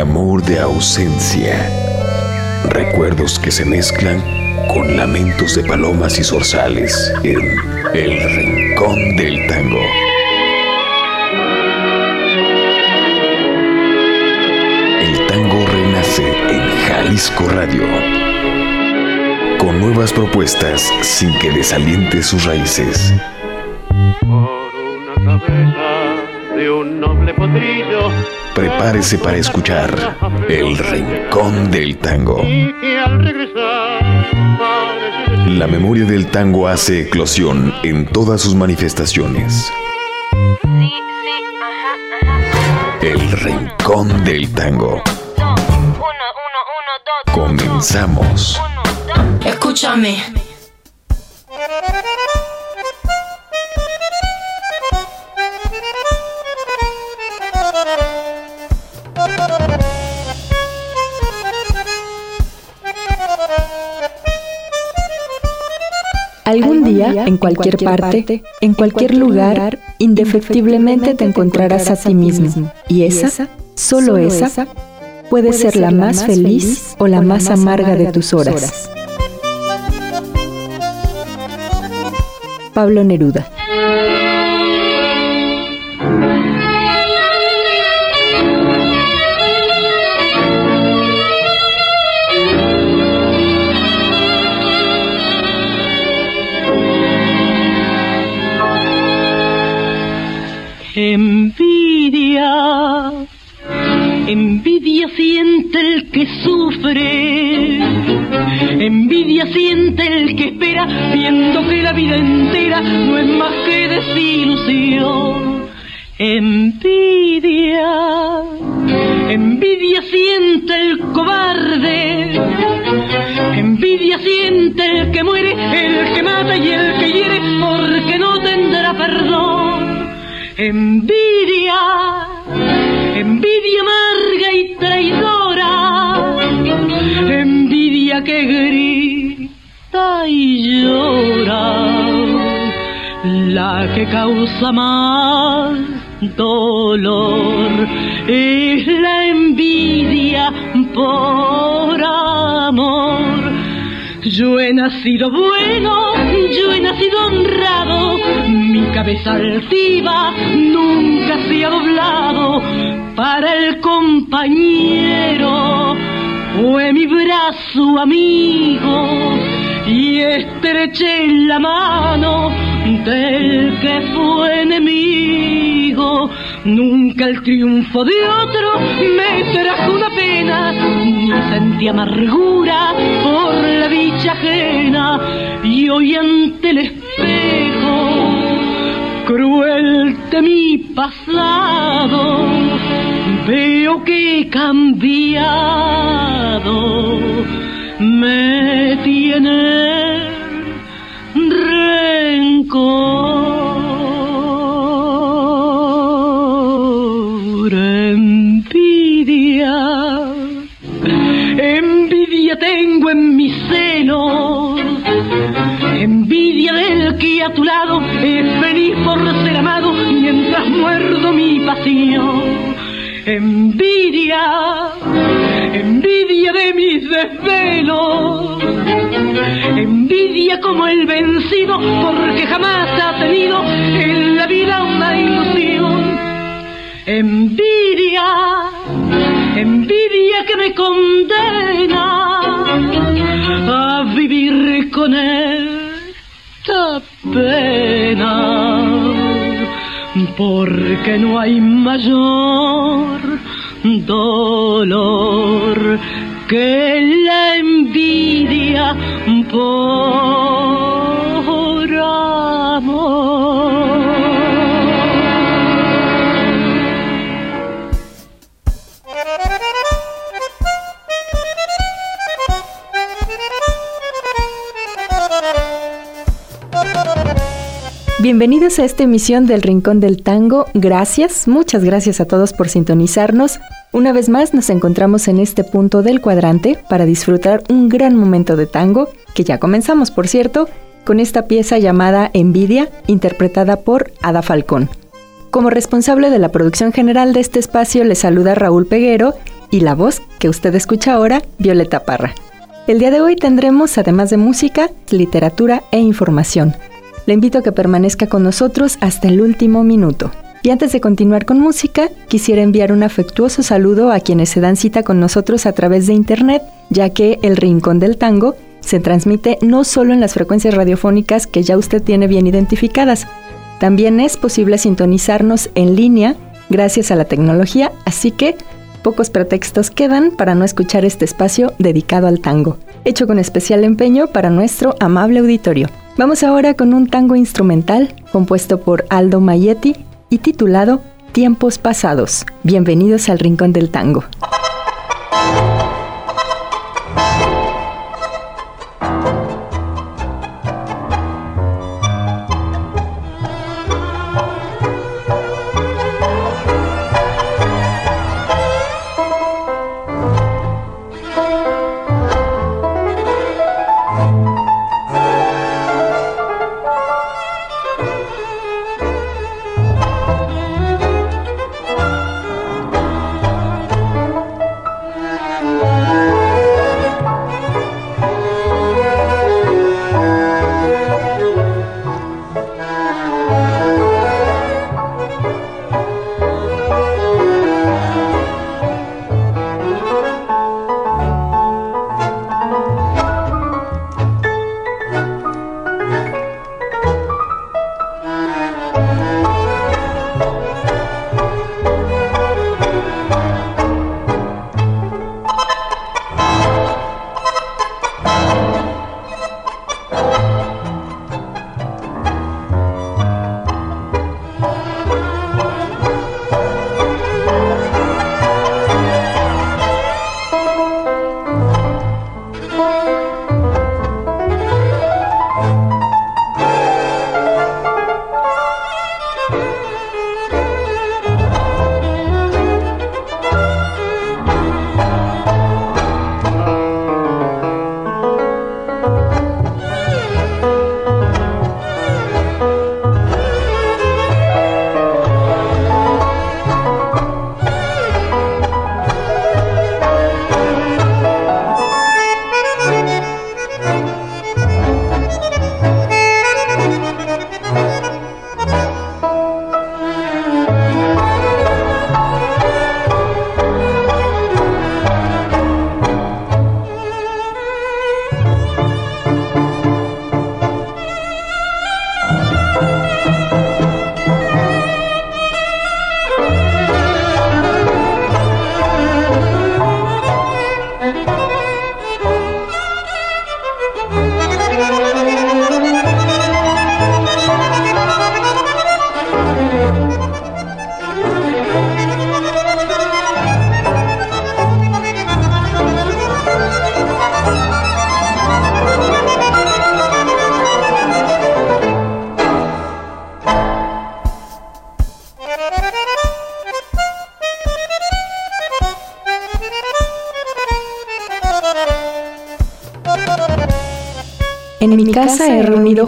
Clamor de ausencia. Recuerdos que se mezclan con lamentos de palomas y zorzales en El Rincón del Tango. El tango renace en Jalisco Radio. Con nuevas propuestas sin que desaliente sus raíces. Por una cabeza de un noble potrillo Prepárese para escuchar El Rincón del Tango. y que al regresar parece La memoria del tango hace eclosión en todas sus manifestaciones. El Rincón del Tango. Comenzamos. Escúchame. Día, en cualquier parte, en cualquier lugar, indefectiblemente te encontrarás a ti mismo. Y esa, solo esa, puede ser la más feliz o la más amarga de tus horas. Pablo Neruda. Dolor es la envidia por amor. Yo he nacido bueno, yo he nacido honrado, mi cabeza altiva nunca se ha doblado para el compañero. Fue mi brazo amigo y estreché la mano del que fue enemigo. Nunca el triunfo de otro me trajo una pena, ni sentí amargura por la dicha ajena. Y hoy ante el espejo, cruel de mi pasado, veo que cambiado, me tiene rencor, envidia del que a tu lado es feliz por ser amado mientras muerdo mi pasión. Envidia, envidia de mis desvelos, envidia como el vencido porque jamás ha tenido en la vida una ilusión. Envidia, envidia que me condena a vivir con esta pena porque no hay mayor dolor que la envidia por amor. Bienvenidos a esta emisión del Rincón del Tango. Gracias, muchas gracias a todos por sintonizarnos. Una vez más nos encontramos en este punto del cuadrante para disfrutar un gran momento de tango, que ya comenzamos por cierto, con esta pieza llamada Envidia, interpretada por Ada Falcón. Como responsable de la producción general de este espacio les saluda Raúl Peguero y la voz que usted escucha ahora, Violeta Parra. El día de hoy tendremos, además de música, literatura e información. Le invito a que permanezca con nosotros hasta el último minuto. Y antes de continuar con música, quisiera enviar un afectuoso saludo a quienes se dan cita con nosotros a través de internet, ya que El Rincón del Tango se transmite no solo en las frecuencias radiofónicas que ya usted tiene bien identificadas, también es posible sintonizarnos en línea gracias a la tecnología, así que pocos pretextos quedan para no escuchar este espacio dedicado al tango, hecho con especial empeño para nuestro amable auditorio. Vamos ahora con un tango instrumental compuesto por Aldo Mayetti y titulado Tiempos Pasados. Bienvenidos al Rincón del Tango.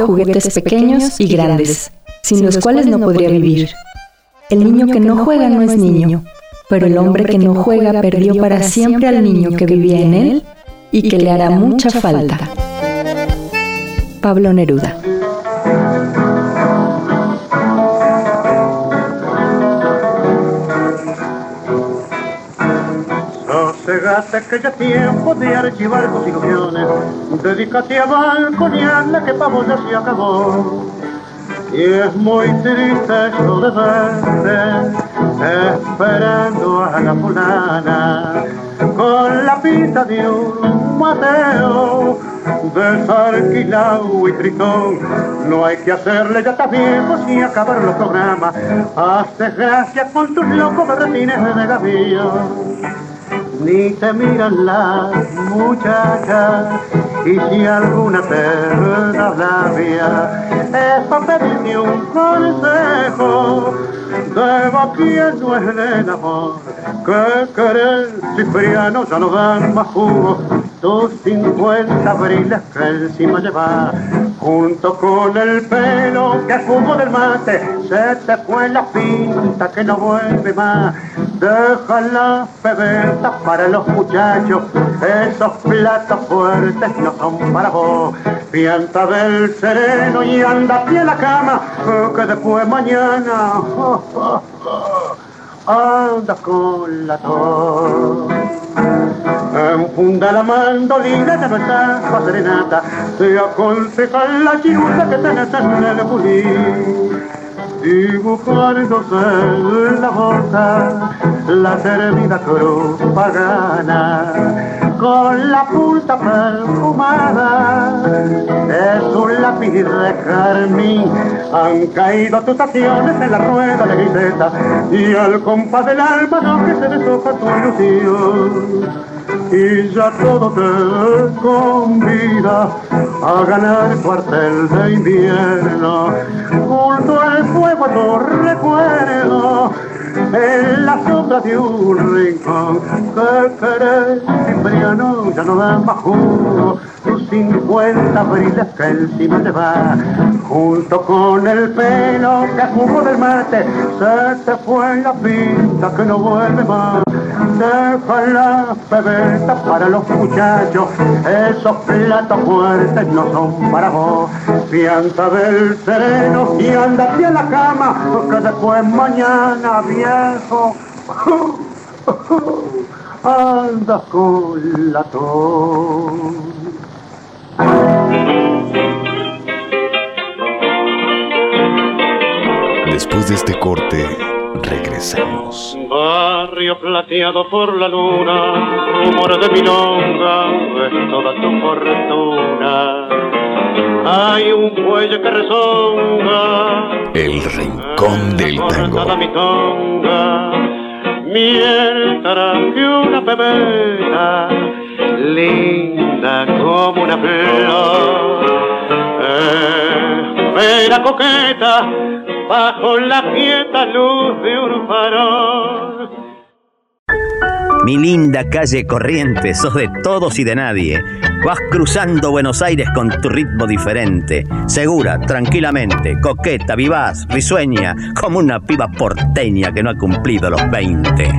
Juguetes pequeños y grandes, sin los cuales no podría vivir. El niño que no juega no es niño, pero el hombre que no juega perdió para siempre al niño que vivía en él y que le hará mucha falta. Pablo Neruda. Sosegate que ya tiempo de archivar tus ilusiones, dedícate a balconearla que pavo ya se acabó. Y es muy triste eso de verte esperando a la fulana con la pinta de un mateo desalquilado y tritón. No hay que hacerle ya viejo si acabar los programas. Hazte gracia con tus locos berretines de gavillo ni te miran las muchachas. Y si alguna te da labia eso pedirme un consejo. De quien no es el amor que querer Cipriano ya no dan más jugo. Tus 50 abriles que encima lleva junto con el pelo que fumo del mate. Se te fue la pinta que no vuelve más Deja la pebeta para los muchachos, esos platos fuertes no son para vos. Pianta del sereno y anda a la cama, que después mañana anda con la tos. Enfunda la mandolina, está pa' serenata, te aconseja la chiruta que tenés en el pulir dibujándose en la boca la termina cruz pagana con la punta perfumada. Es un lápiz de carmín. Han caído tus acciones en la rueda de griseta y al compás del alma no que se deshoja tu ilusión y ya todo te convida a ganar cuartel de invierno. Junto al fuego a tu recuerdo en la sombra de un rincón que querés Cipriano ya no da más jugo. Tus cincuenta briles que encima te va junto con el pelo que jugó del mate se te fue la pinta que no vuelve más deja la pebeta para los muchachos. Esos platos fuertes no son para vos. Fianza del sereno y andate a la cama porque después mañana viejo anda con la Después de este corte, regresamos. Barrio plateado por la luna, rumor de milonga, es toda tu fortuna. Hay un cuello que rezonga, El rincón del tango. mientras que una pebeta, linda como una flor. Espera coqueta, bajo la quieta luz de un farol. Mi linda calle corriente, sos de todos y de nadie. Vas cruzando Buenos Aires con tu ritmo diferente. Segura, tranquilamente, coqueta, vivaz, risueña, como una piba porteña que no ha cumplido los 20.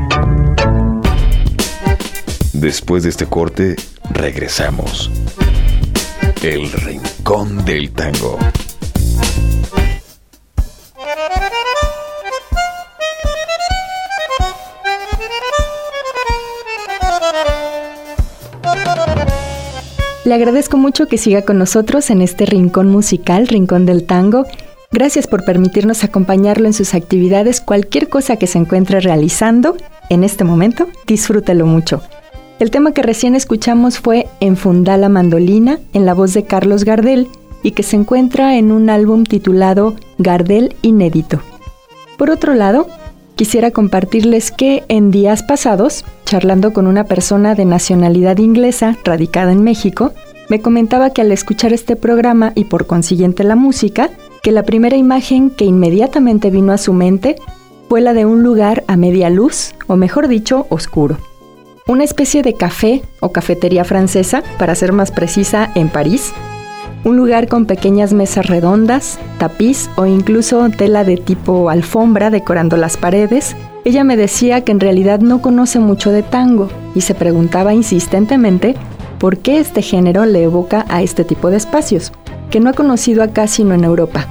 Después de este corte, regresamos. El rincón del tango. Le agradezco mucho que siga con nosotros en este rincón musical, Rincón del Tango. Gracias por permitirnos acompañarlo en sus actividades, cualquier cosa que se encuentre realizando en este momento, disfrútelo mucho. El tema que recién escuchamos fue Enfundá la mandolina en la voz de Carlos Gardel y que se encuentra en un álbum titulado Gardel Inédito. Por otro lado, quisiera compartirles que en días pasados, charlando con una persona de nacionalidad inglesa radicada en México, me comentaba que al escuchar este programa y por consiguiente la música, que la primera imagen que inmediatamente vino a su mente fue la de un lugar a media luz, o mejor dicho, oscuro. Una especie de café o cafetería francesa, para ser más precisa, en París, un lugar con pequeñas mesas redondas, tapiz o incluso tela de tipo alfombra decorando las paredes, ella me decía que en realidad no conoce mucho de tango y se preguntaba insistentemente por qué este género le evoca a este tipo de espacios, que no ha conocido acá sino en Europa.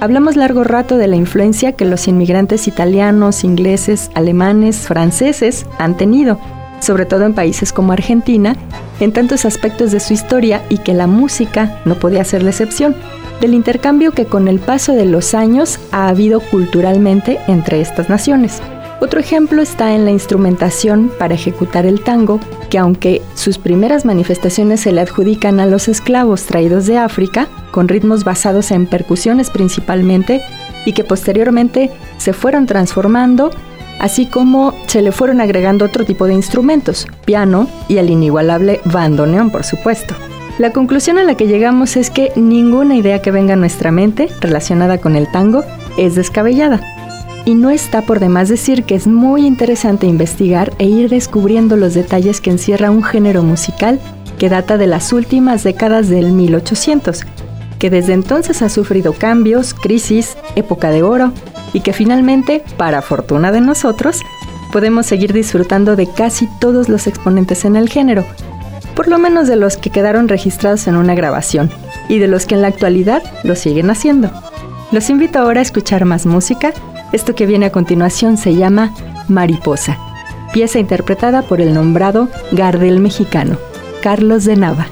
Hablamos largo rato de la influencia que los inmigrantes italianos, ingleses, alemanes, franceses han tenido sobre todo en países como Argentina, en tantos aspectos de su historia y que la música no podía ser la excepción, del intercambio que con el paso de los años ha habido culturalmente entre estas naciones. Otro ejemplo está en la instrumentación para ejecutar el tango, que aunque sus primeras manifestaciones se le adjudican a los esclavos traídos de África, con ritmos basados en percusiones principalmente, y que posteriormente se fueron transformando así como se le fueron agregando otro tipo de instrumentos, piano y el inigualable bandoneón, por supuesto. La conclusión a la que llegamos es que ninguna idea que venga a nuestra mente relacionada con el tango es descabellada. Y no está por demás decir que es muy interesante investigar e ir descubriendo los detalles que encierra un género musical que data de las últimas décadas del 1800, que desde entonces ha sufrido cambios, crisis, época de oro, y que finalmente, para fortuna de nosotros, podemos seguir disfrutando de casi todos los exponentes en el género, por lo menos de los que quedaron registrados en una grabación y de los que en la actualidad lo siguen haciendo. Los invito ahora a escuchar más música. Esto que viene a continuación se llama Mariposa, pieza interpretada por el nombrado Gardel mexicano, Carlos de Nava.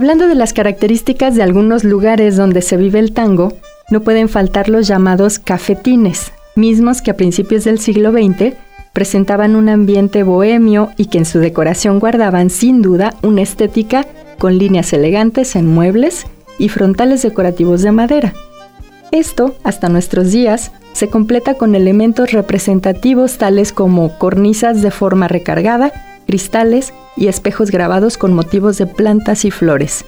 Hablando de las características de algunos lugares donde se vive el tango, no pueden faltar los llamados cafetines, mismos que a principios del siglo XX presentaban un ambiente bohemio y que en su decoración guardaban sin duda una estética con líneas elegantes en muebles y frontales decorativos de madera. Esto, hasta nuestros días, se completa con elementos representativos tales como cornisas de forma recargada, cristales y espejos grabados con motivos de plantas y flores.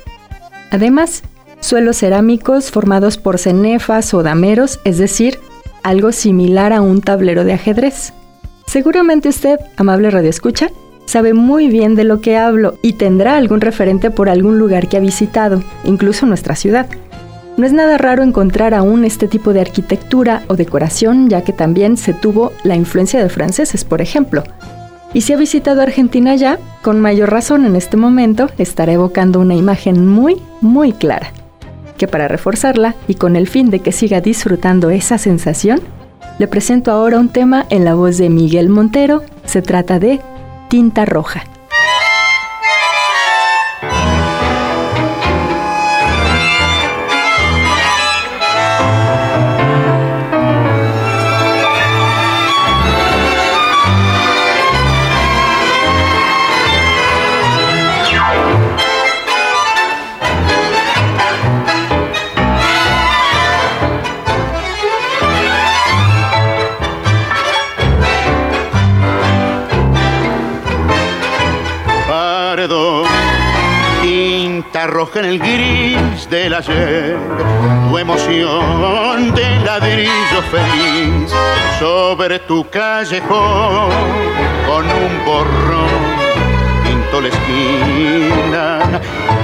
Además, suelos cerámicos formados por cenefas o dameros, es decir, algo similar a un tablero de ajedrez. Seguramente usted, amable radioescucha, sabe muy bien de lo que hablo y tendrá algún referente por algún lugar que ha visitado, incluso nuestra ciudad. No es nada raro encontrar aún este tipo de arquitectura o decoración, ya que también se tuvo la influencia de franceses, por ejemplo, y si ha visitado Argentina ya, con mayor razón en este momento estará evocando una imagen muy, muy clara, que para reforzarla y con el fin de que siga disfrutando esa sensación, le presento ahora un tema en la voz de Miguel Montero, se trata de Tinta Roja. Tinta roja en el gris del ayer, tu emoción de ladrillo feliz sobre tu callejón con un borrón pinto la esquina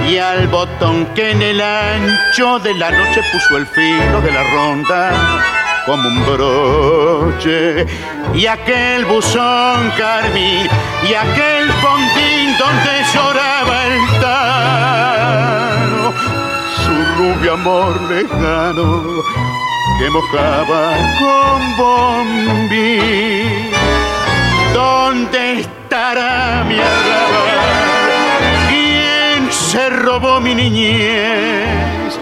y al botón que en el ancho de la noche puso el filo de la ronda como un broche. Y aquel buzón carmín y aquel fondín donde lloraba el tano rubio amor lejano que mojaba con bombín ¿Dónde estará mi arrabal? ¿Quién se robó mi niñez?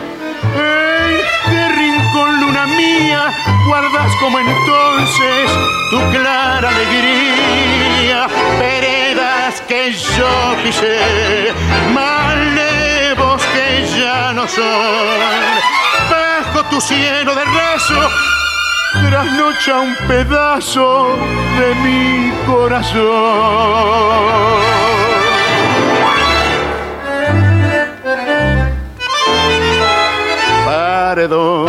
¿En qué rincón, luna mía, guardas como entonces tu clara alegría? Veredas que yo pisé, que Bajo tu cielo de raso trasnocha un pedazo de mi corazón. Paredón,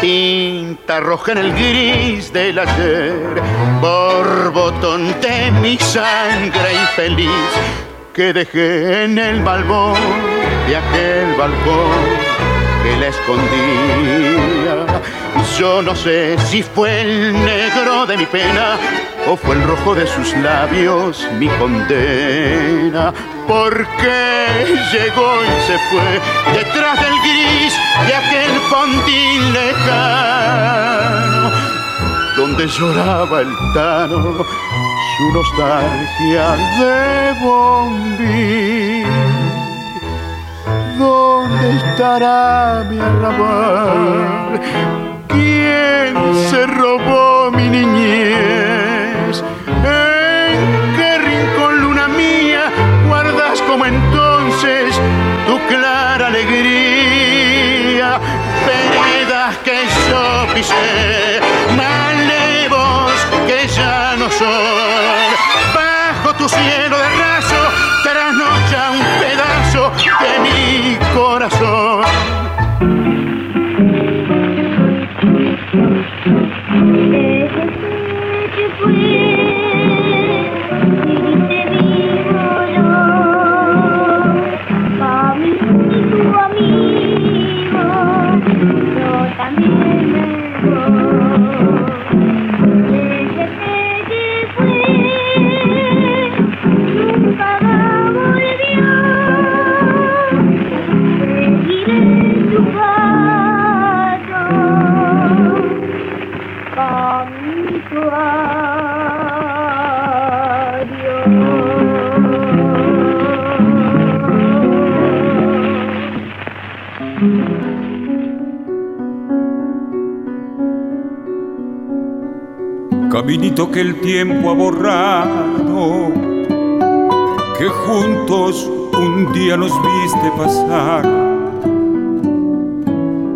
tinta roja en el gris del ayer, borbotón de mi sangre infeliz que dejé en el balcón de aquel balcón que la escondía. Yo no sé si fue el negro de mi pena o fue el rojo de sus labios mi condena. Porque llegó y se fue detrás del gris de aquel pontín lejano donde lloraba el tano su nostalgia de bombín. ¿Dónde estará mi arrabal? ¿Quién se robó mi niñez? ¿En qué rincón, luna mía, guardas como entonces tu clara alegría? Veredas que yo pisé, Caminito que el tiempo ha borrado, que juntos un día nos viste pasar.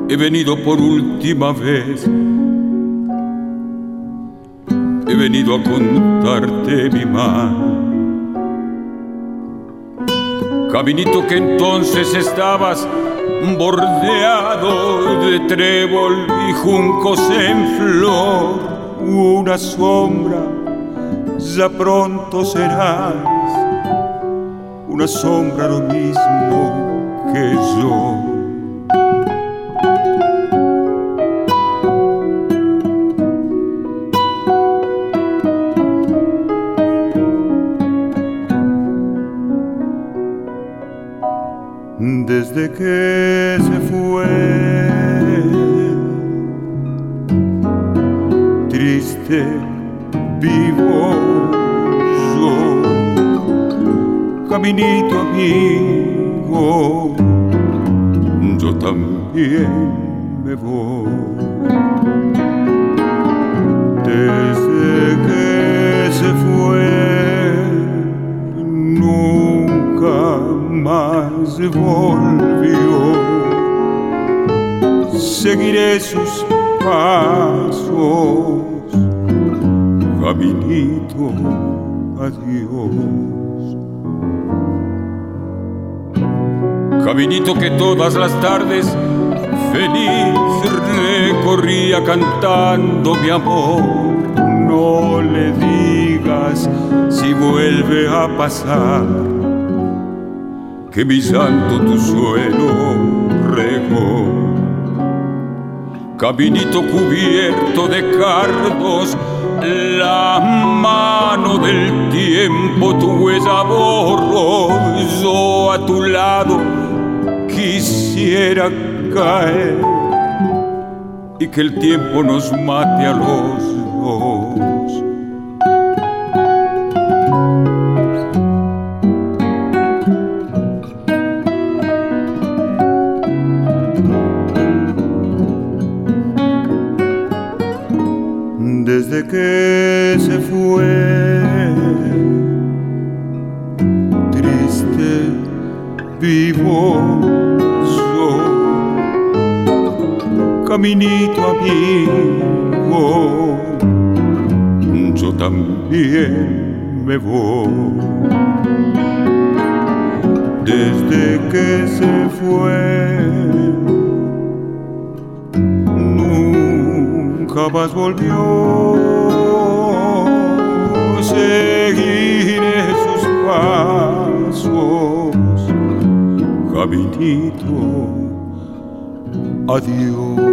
He venido por última vez, he venido a contarte mi mal. Caminito que entonces estabas bordeado de trébol y juncos en flor una sombra, ya pronto serás una sombra lo mismo que yo. Desde que vivo yo, caminito amigo, yo también me voy. Desde que se fue, nunca más volvió. Seguiré sus pasos, caminito, adiós. Caminito que todas las tardes feliz recorría cantando mi amor. No le digas si vuelve a pasar que mi santo tu suelo regó. Caminito cubierto de cardos, la mano del tiempo tu huella borró. Yo a tu lado quisiera caer y que el tiempo nos mate a los dos. Caminito amigo, yo también me voy. Desde que se fue, nunca más volvió. Seguiré sus pasos, caminito, adiós.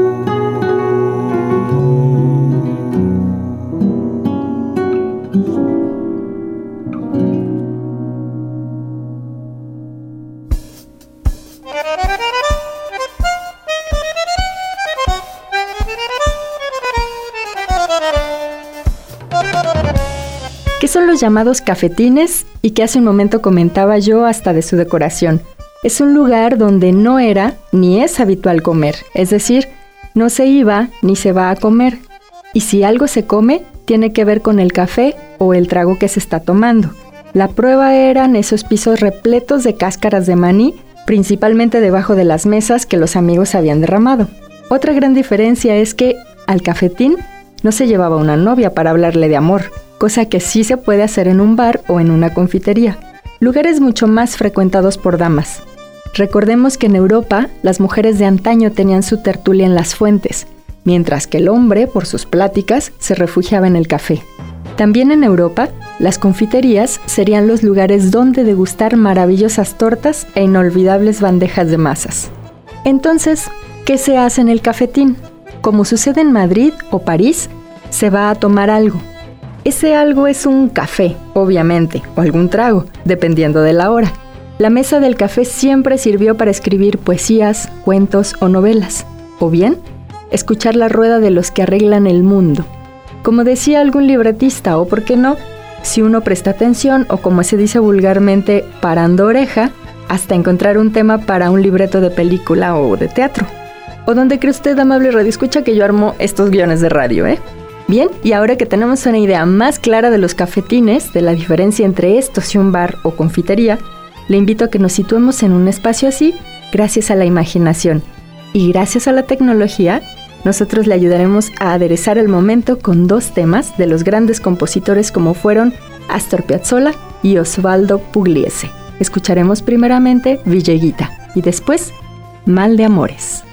Llamados cafetines y que hace un momento comentaba yo hasta de su decoración. Es un lugar donde no era ni es habitual comer, es decir, no se iba ni se va a comer. Y si algo se come, tiene que ver con el café o el trago que se está tomando. La prueba eran esos pisos repletos de cáscaras de maní, principalmente debajo de las mesas que los amigos habían derramado. Otra gran diferencia es que al cafetín no se llevaba una novia para hablarle de amor, cosa que sí se puede hacer en un bar o en una confitería, lugares mucho más frecuentados por damas. Recordemos que en Europa las mujeres de antaño tenían su tertulia en las fuentes, mientras que el hombre, por sus pláticas, se refugiaba en el café. También en Europa, las confiterías serían los lugares donde degustar maravillosas tortas e inolvidables bandejas de masas. Entonces, ¿qué se hace en el cafetín? Como sucede en Madrid o París, se va a tomar algo, ese algo es un café, obviamente, o algún trago, dependiendo de la hora. La mesa del café siempre sirvió para escribir poesías, cuentos o novelas, o bien, escuchar la rueda de los que arreglan el mundo. Como decía algún libretista, o por qué no, si uno presta atención, o como se dice vulgarmente, parando oreja, hasta encontrar un tema para un libreto de película o de teatro. ¿O donde cree usted, amable radio, escucha que yo armo estos guiones de radio, eh? Bien, y ahora que tenemos una idea más clara de los cafetines, de la diferencia entre estos y un bar o confitería, le invito a que nos situemos en un espacio así gracias a la imaginación. Y gracias a la tecnología, nosotros le ayudaremos a aderezar el momento con dos temas de los grandes compositores como fueron Astor Piazzolla y Osvaldo Pugliese. Escucharemos primeramente Villeguita y después Mal de Amores.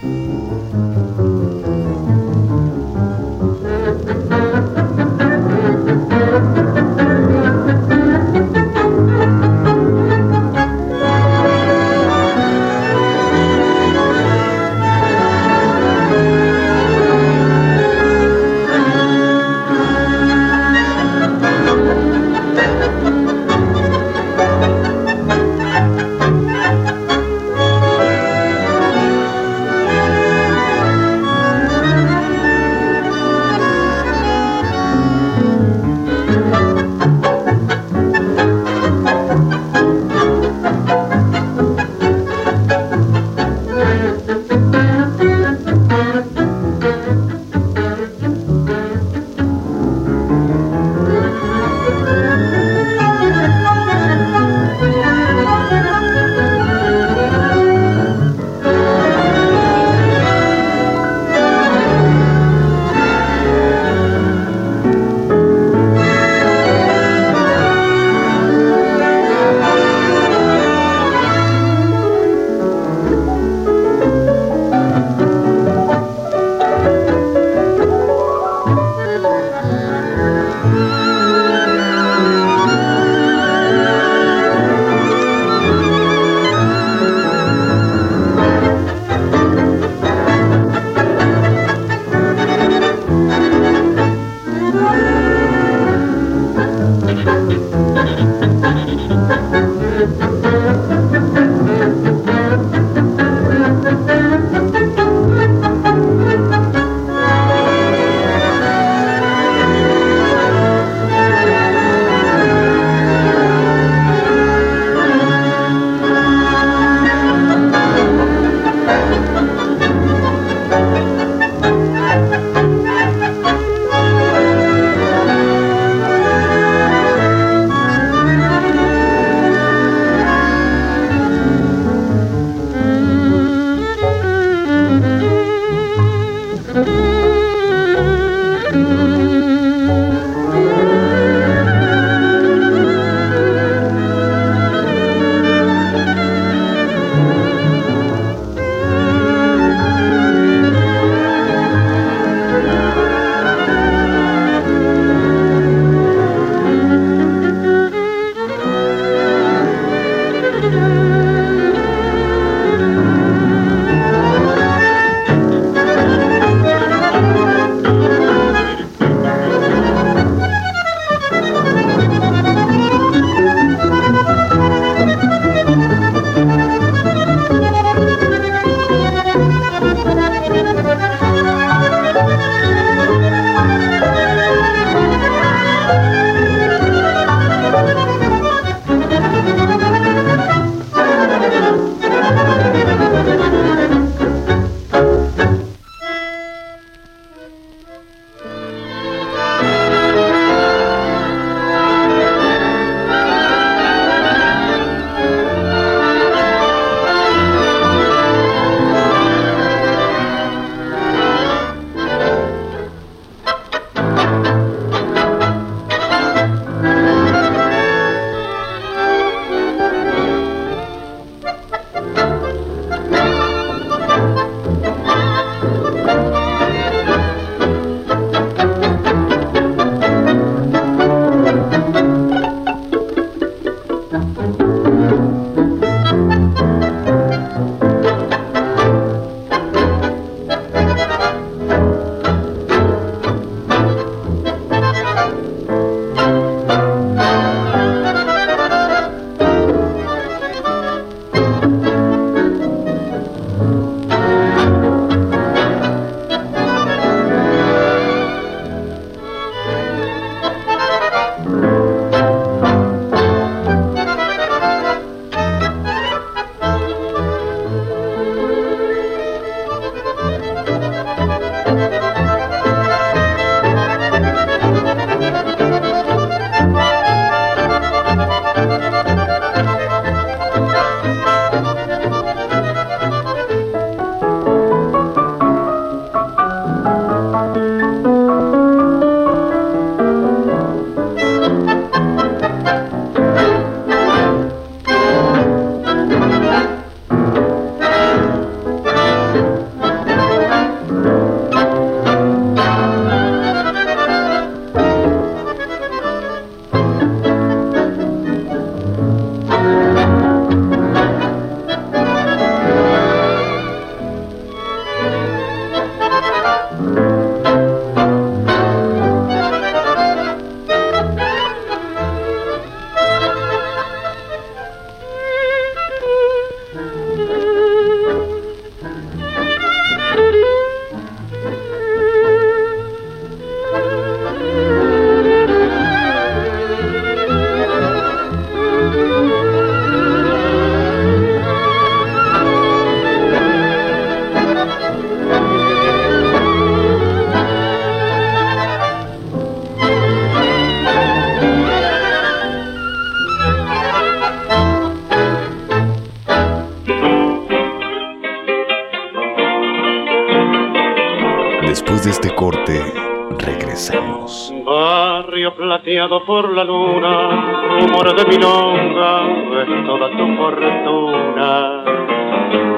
Por la luna, rumor de milonga, es toda tu fortuna.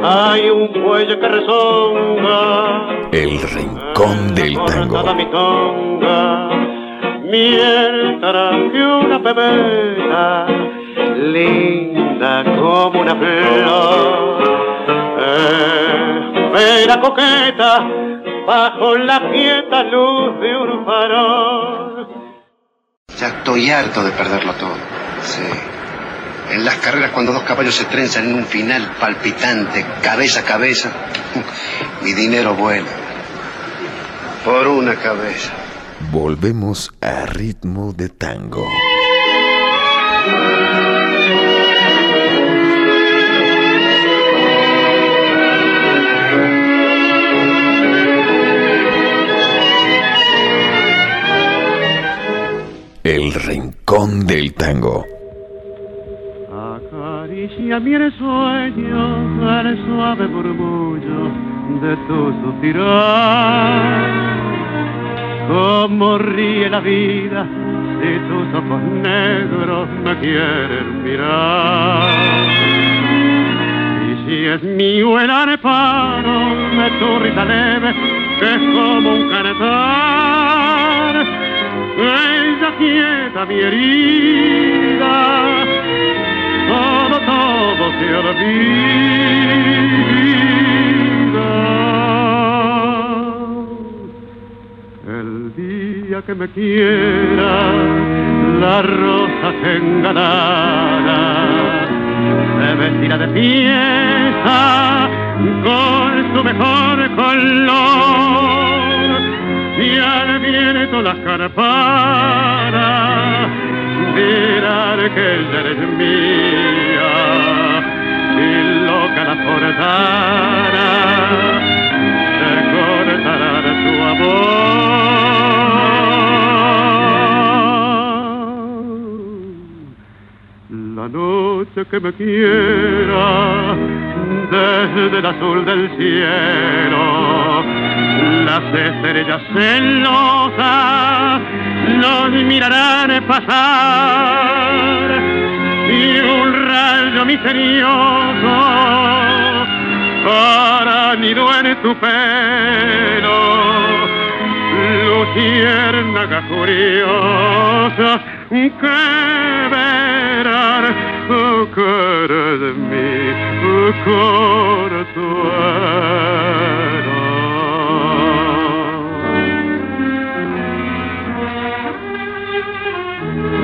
Hay un cuello que rezonga, El rincón del tango. Mi tonga, mientras que una pebeta, linda como una flor, espera coqueta bajo la quieta luz de un farol. Estoy harto de perderlo todo. Sí. En las carreras cuando dos caballos se trenzan en un final palpitante, cabeza a cabeza, mi dinero vuela. Por una cabeza. Volvemos a ritmo de tango. El rincón del tango. Acaricia mi sueño al suave murmullo de tu suspirar. Cómo ríe la vida si tus ojos negros me quieren mirar. Si es mío el areparo de tu risa leve, que es como un cantar. Ella quieta mi herida, todo, todo se olvida. El día que me quiera, la rosa se engalara, se vestirá de fiesta con su mejor color y al viento las carparas dirán que ella eres mía y loca la forzara se cortará su amor. La noche que me quiera desde el azul del cielo las estrellas celosas nos mirarán pasar. Y un rayo misterioso hará nido en tu pelo. Luciérnaga curiosa que verán oh, cara de mí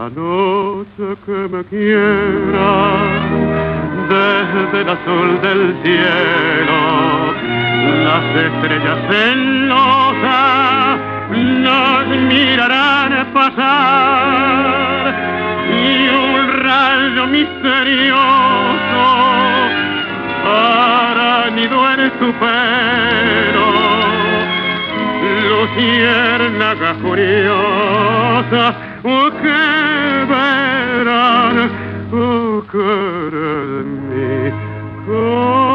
La noche que me quiera desde el azul del cielo, las estrellas celosas nos mirarán pasar y un rayo misterioso hará nido en tu pelo luciérnaga curiosa, oh, que verán, oh, cara de mi consuelo.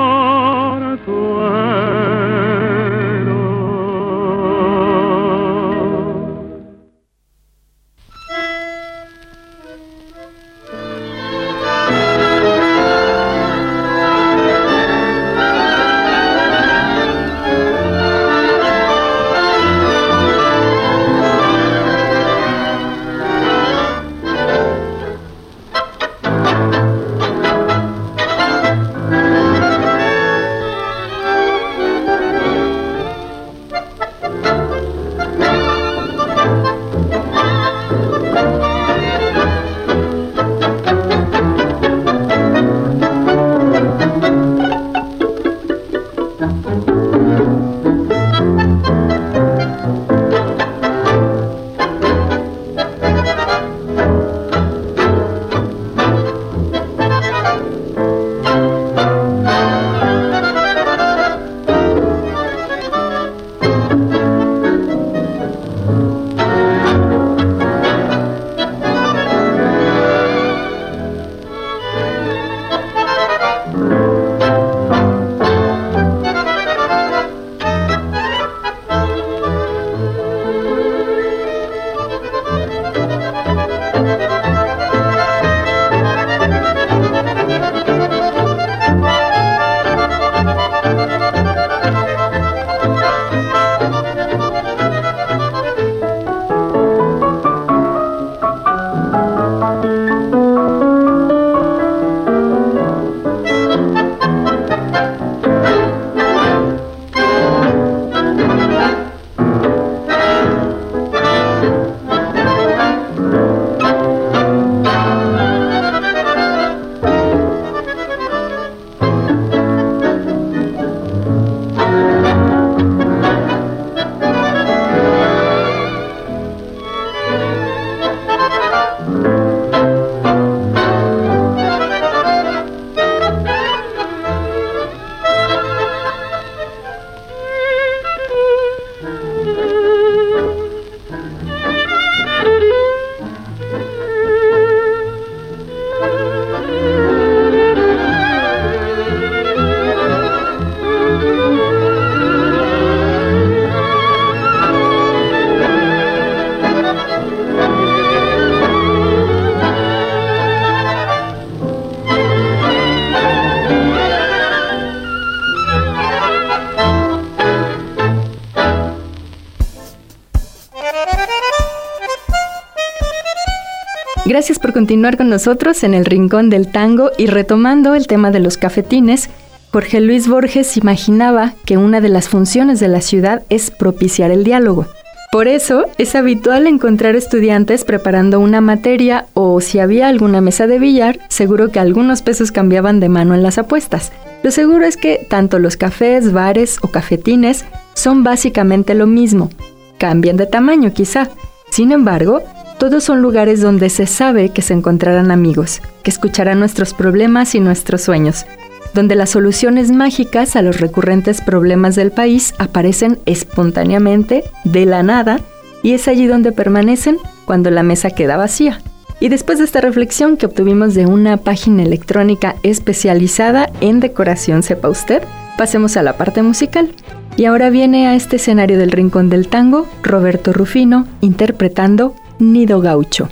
Gracias por continuar con nosotros en el Rincón del Tango y retomando el tema de los cafetines. Jorge Luis Borges imaginaba que una de las funciones de la ciudad es propiciar el diálogo. Por eso es habitual encontrar estudiantes preparando una materia o si había alguna mesa de billar, seguro que algunos pesos cambiaban de mano en las apuestas. Lo seguro es que tanto los cafés, bares o cafetines son básicamente lo mismo. Cambian de tamaño quizá. Sin embargo, todos son lugares donde se sabe que se encontrarán amigos, que escucharán nuestros problemas y nuestros sueños, donde las soluciones mágicas a los recurrentes problemas del país aparecen espontáneamente, de la nada, y es allí donde permanecen cuando la mesa queda vacía. Y después de esta reflexión que obtuvimos de una página electrónica especializada en decoración, sepa usted, pasemos a la parte musical. Y ahora viene a este escenario del Rincón del Tango Roberto Rufino interpretando Nido Gaucho.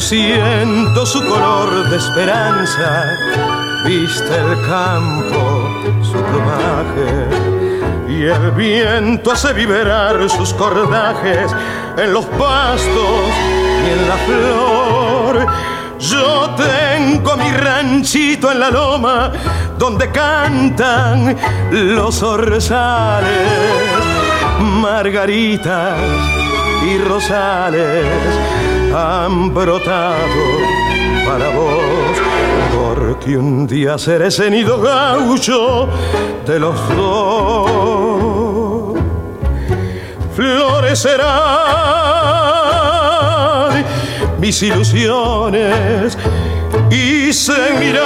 Siento su color de esperanza, viste el campo, su plumaje, y el viento hace vibrar sus cordajes en los pastos y en la flor. Yo tengo mi ranchito en la loma donde cantan los orzales, margaritas y rosales han brotado para vos, porque un día seré ese nido gaucho de los dos. Florecerán mis ilusiones y seguirán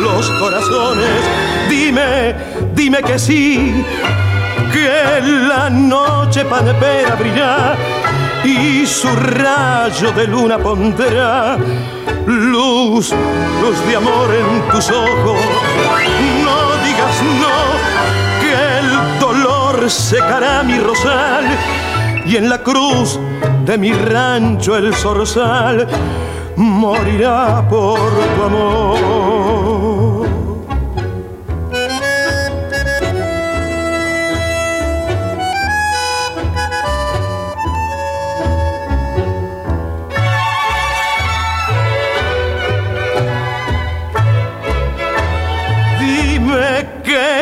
los corazones. Dime, dime que sí, que la noche panepera brillar y su rayo de luna pondrá luz, luz de amor en tus ojos. No digas no, que el dolor secará mi rosal y en la cruz de mi rancho el zorzal morirá por tu amor.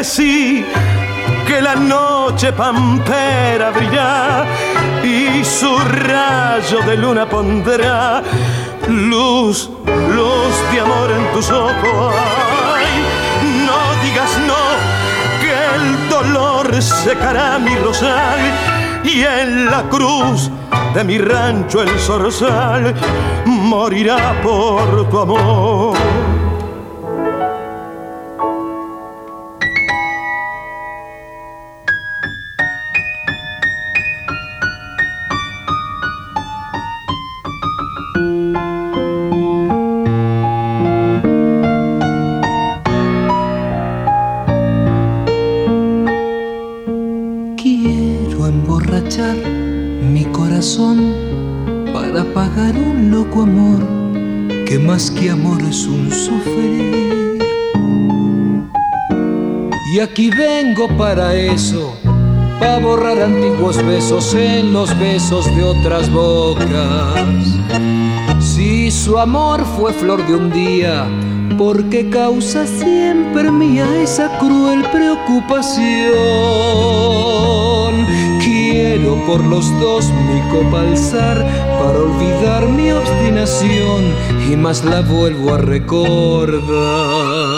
Sí, que la noche pampera brilla y su rayo de luna pondrá luz, luz de amor en tus ojos. no digas no, que el dolor secará mi rosal y en la cruz de mi rancho el zorzal morirá por tu amor. Aquí vengo para eso, para borrar antiguos besos en los besos de otras bocas. Si su amor fue flor de un día, porque causa siempre mía esa cruel preocupación. Quiero por los dos mi copa alzar para olvidar mi obstinación y más la vuelvo a recordar.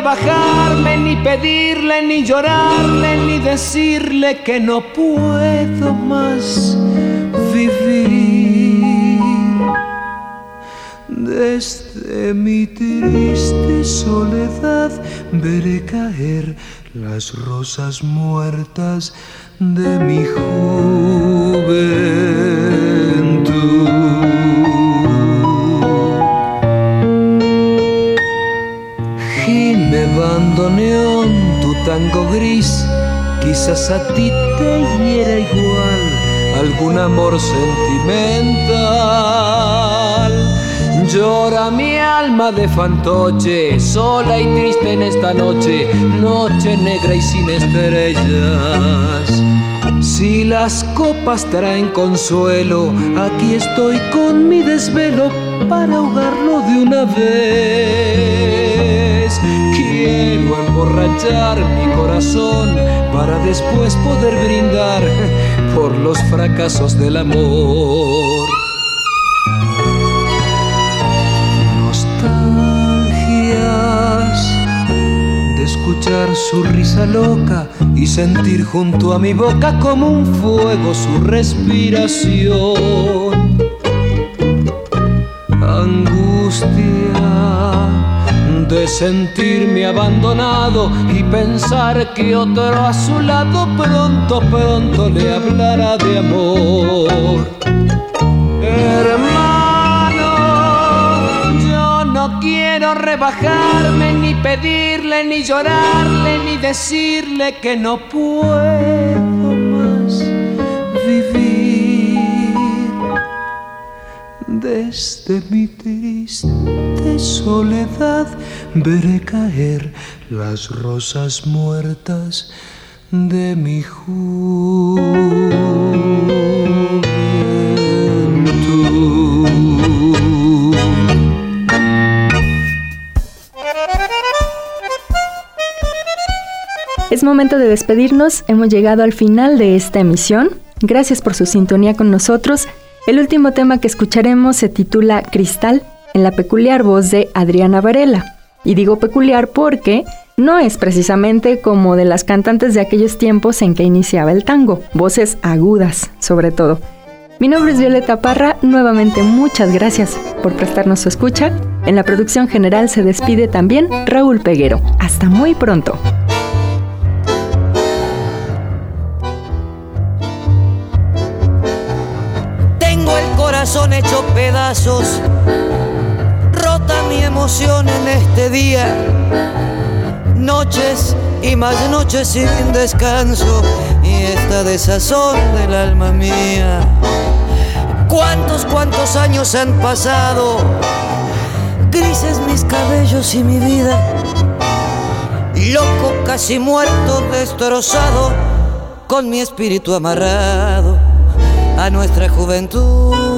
rebajarme, ni pedirle, ni llorarle, ni decirle que no puedo más vivir. Desde mi triste soledad veré caer las rosas muertas de mi juventud. Tango gris, quizás a ti te hiera igual algún amor sentimental. Llora mi alma de fantoche, sola y triste en esta noche, noche negra y sin estrellas. Si las copas traen consuelo, aquí estoy con mi desvelo para ahogarlo de una vez. Quiero emborrachar mi corazón para después poder brindar por los fracasos del amor. escuchar su risa loca y sentir junto a mi boca como un fuego su respiración. Angustia de sentirme abandonado y pensar que otro a su lado pronto, pronto le hablará de amor. No quiero rebajarme, ni pedirle, ni llorarle, ni decirle que no puedo Desde mi triste soledad veré caer las rosas muertas de mi juventud. Es momento de despedirnos, hemos llegado al final de esta emisión. Gracias por su sintonía con nosotros. El último tema que escucharemos se titula Cristal, en la peculiar voz de Adriana Varela. Y digo peculiar porque no es precisamente como de las cantantes de aquellos tiempos en que iniciaba el tango, voces agudas sobre todo. Mi nombre es Violeta Parra, nuevamente muchas gracias por prestarnos su escucha. En la producción general se despide también Raúl Peguero. Hasta muy pronto. Corazón hecho pedazos, rota mi emoción en este día. Noches y más noches sin descanso y esta desazón del alma mía. ¿Cuántos, cuántos años han pasado? Grises mis cabellos y mi vida. Loco, casi muerto, destrozado, con mi espíritu amarrado a nuestra juventud.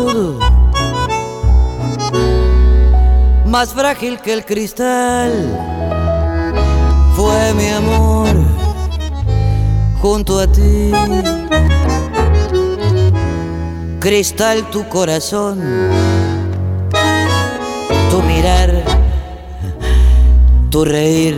Más frágil que el cristal. Fue mi amor junto a ti. Cristal tu corazón, tu mirar, tu reír